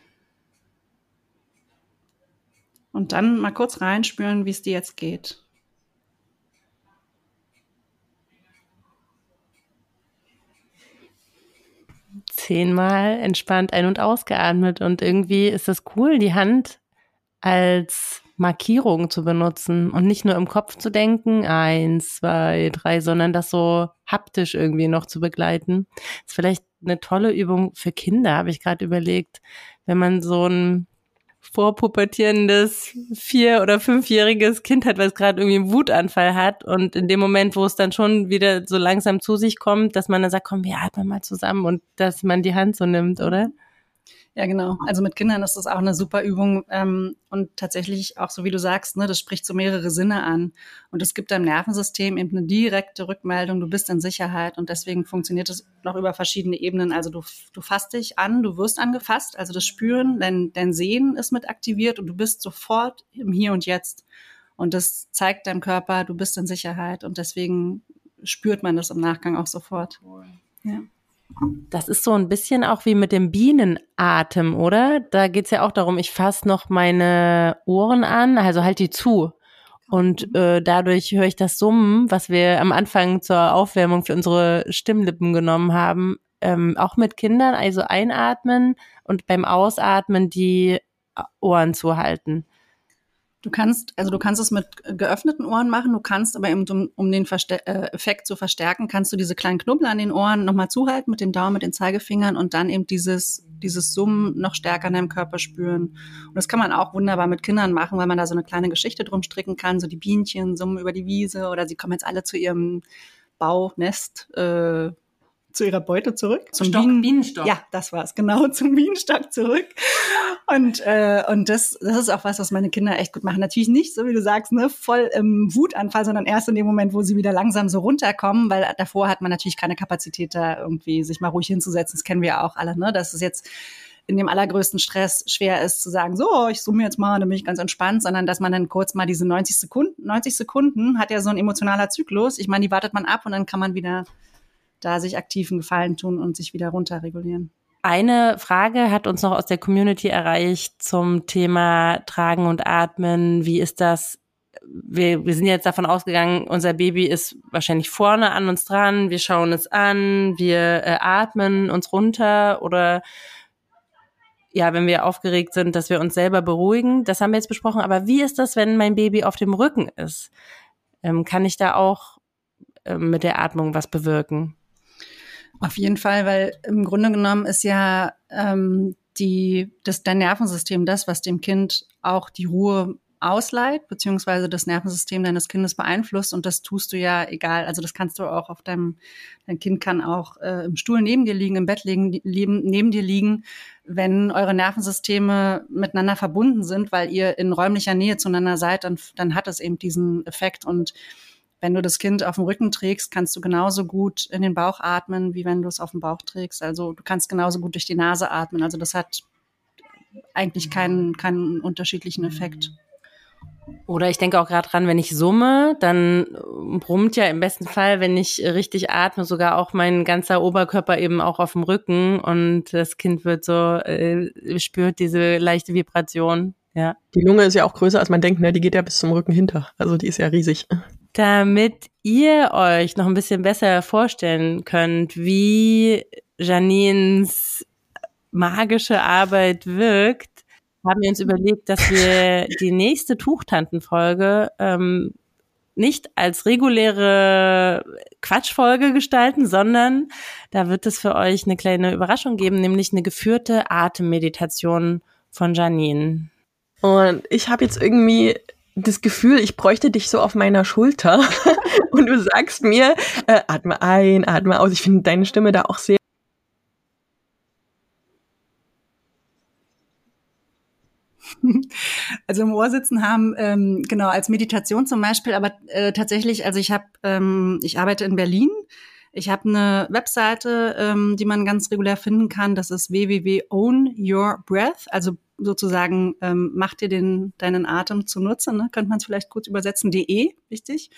Und dann mal kurz reinspüren, wie es dir jetzt geht. Zehnmal entspannt ein- und ausgeatmet. Und irgendwie ist das cool, die Hand als Markierung zu benutzen und nicht nur im Kopf zu denken, eins, zwei, drei, sondern das so haptisch irgendwie noch zu begleiten. ist vielleicht eine tolle Übung für Kinder, habe ich gerade überlegt. Wenn man so ein vorpubertierendes vier- oder fünfjähriges Kind hat, was gerade irgendwie einen Wutanfall hat und in dem Moment, wo es dann schon wieder so langsam zu sich kommt, dass man dann sagt, komm, wir atmen mal zusammen und dass man die Hand so nimmt, oder? Ja, genau. Also mit Kindern ist das auch eine super Übung ähm, und tatsächlich auch so wie du sagst, ne, das spricht so mehrere Sinne an und es gibt deinem Nervensystem eben eine direkte Rückmeldung, du bist in Sicherheit und deswegen funktioniert es noch über verschiedene Ebenen. Also du, du fasst dich an, du wirst angefasst, also das Spüren, dein, dein Sehen ist mit aktiviert und du bist sofort im Hier und Jetzt und das zeigt deinem Körper, du bist in Sicherheit und deswegen spürt man das im Nachgang auch sofort. Ja. Das ist so ein bisschen auch wie mit dem Bienenatem, oder? Da geht's ja auch darum, ich fasse noch meine Ohren an, also halt die zu. Und äh, dadurch höre ich das Summen, was wir am Anfang zur Aufwärmung für unsere Stimmlippen genommen haben, ähm, auch mit Kindern, also einatmen und beim Ausatmen die Ohren zuhalten. Du kannst, also du kannst es mit geöffneten Ohren machen, du kannst aber eben, um, um den Verste äh, Effekt zu verstärken, kannst du diese kleinen Knubbel an den Ohren nochmal zuhalten mit dem Daumen, mit den Zeigefingern und dann eben dieses, dieses Summen noch stärker in deinem Körper spüren. Und das kann man auch wunderbar mit Kindern machen, weil man da so eine kleine Geschichte drum stricken kann, so die Bienchen summen über die Wiese oder sie kommen jetzt alle zu ihrem Baunest, äh, zu ihrer Beute zurück. Zum Stock, Bienen Bienenstock. Ja, das war's, genau, zum Bienenstock zurück. Und, äh, und das, das ist auch was, was meine Kinder echt gut machen. Natürlich nicht, so wie du sagst, ne, voll im Wutanfall, sondern erst in dem Moment, wo sie wieder langsam so runterkommen, weil davor hat man natürlich keine Kapazität, da irgendwie sich mal ruhig hinzusetzen. Das kennen wir ja auch alle, ne? Das ist jetzt in dem allergrößten Stress schwer ist zu sagen, so, ich zoome jetzt mal, dann bin ich ganz entspannt, sondern dass man dann kurz mal diese 90 Sekunden, 90 Sekunden hat ja so ein emotionaler Zyklus. Ich meine, die wartet man ab und dann kann man wieder da sich aktiven Gefallen tun und sich wieder runterregulieren. Eine Frage hat uns noch aus der Community erreicht zum Thema Tragen und Atmen. Wie ist das? Wir, wir sind jetzt davon ausgegangen, unser Baby ist wahrscheinlich vorne an uns dran. Wir schauen es an, wir äh, atmen uns runter oder ja, wenn wir aufgeregt sind, dass wir uns selber beruhigen. Das haben wir jetzt besprochen. Aber wie ist das, wenn mein Baby auf dem Rücken ist? Ähm, kann ich da auch ähm, mit der Atmung was bewirken? Auf jeden Fall, weil im Grunde genommen ist ja ähm, die, das, dein Nervensystem das, was dem Kind auch die Ruhe ausleiht, beziehungsweise das Nervensystem deines Kindes beeinflusst. Und das tust du ja egal. Also das kannst du auch auf deinem, dein Kind kann auch äh, im Stuhl neben dir liegen, im Bett liegen, lieben, neben dir liegen, wenn eure Nervensysteme miteinander verbunden sind, weil ihr in räumlicher Nähe zueinander seid, dann, dann hat es eben diesen Effekt. Und wenn du das Kind auf dem Rücken trägst, kannst du genauso gut in den Bauch atmen, wie wenn du es auf dem Bauch trägst. Also du kannst genauso gut durch die Nase atmen. Also das hat eigentlich keinen, keinen unterschiedlichen Effekt. Oder ich denke auch gerade dran, wenn ich summe, dann brummt ja im besten Fall, wenn ich richtig atme, sogar auch mein ganzer Oberkörper eben auch auf dem Rücken und das Kind wird so, äh, spürt diese leichte Vibration. Ja. Die Lunge ist ja auch größer, als man denkt, ne? Die geht ja bis zum Rücken hinter. Also die ist ja riesig. Damit ihr euch noch ein bisschen besser vorstellen könnt, wie Janines magische Arbeit wirkt, haben wir uns überlegt, dass wir die nächste Tuchtantenfolge ähm, nicht als reguläre Quatschfolge gestalten, sondern da wird es für euch eine kleine Überraschung geben, nämlich eine geführte Atemmeditation von Janine. Und ich habe jetzt irgendwie das Gefühl, ich bräuchte dich so auf meiner Schulter und du sagst mir, äh, atme ein, atme aus. Ich finde deine Stimme da auch sehr also im Ohr sitzen haben, ähm, genau, als Meditation zum Beispiel, aber äh, tatsächlich, also ich habe, ähm, ich arbeite in Berlin. Ich habe eine Webseite, ähm, die man ganz regulär finden kann. Das ist www.ownyourbreath, also sozusagen ähm, mach dir den, deinen Atem zunutze, ne? könnte man es vielleicht kurz übersetzen, de, wichtig.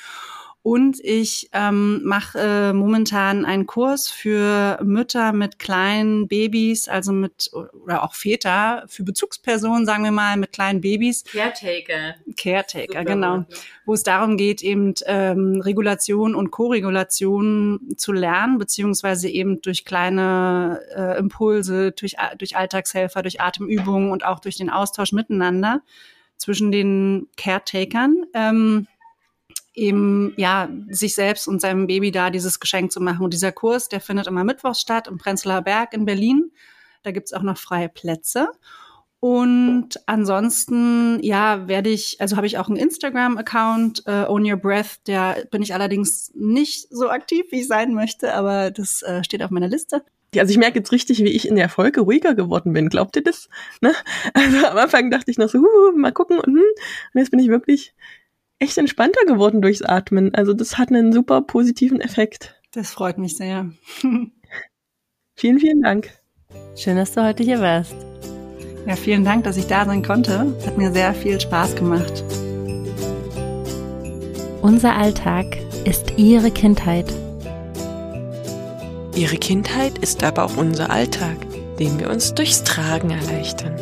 Und ich ähm, mache äh, momentan einen Kurs für Mütter mit kleinen Babys, also mit, oder auch Väter, für Bezugspersonen, sagen wir mal, mit kleinen Babys. Caretaker. Caretaker, Super genau. Wo es darum geht, eben ähm, Regulation und Koregulation zu lernen, beziehungsweise eben durch kleine äh, Impulse, durch, durch Alltagshelfer, durch Atemübungen und auch durch den Austausch miteinander zwischen den Caretakern. Ähm, eben ja sich selbst und seinem Baby da dieses Geschenk zu machen. Und dieser Kurs, der findet immer mittwochs statt im Prenzlauer Berg in Berlin. Da gibt's auch noch freie Plätze. Und ansonsten, ja, werde ich, also habe ich auch einen Instagram-Account, äh, Own Your Breath, der bin ich allerdings nicht so aktiv, wie ich sein möchte, aber das äh, steht auf meiner Liste. Also ich merke jetzt richtig, wie ich in der Folge ruhiger geworden bin. Glaubt ihr das? Ne? Also am Anfang dachte ich noch so, uh, mal gucken und, hm. und jetzt bin ich wirklich echt entspannter geworden durchs Atmen. Also das hat einen super positiven Effekt. Das freut mich sehr. vielen, vielen Dank. Schön, dass du heute hier warst. Ja, vielen Dank, dass ich da sein konnte. Hat mir sehr viel Spaß gemacht. Unser Alltag ist ihre Kindheit. Ihre Kindheit ist aber auch unser Alltag, den wir uns durchs Tragen erleichtern.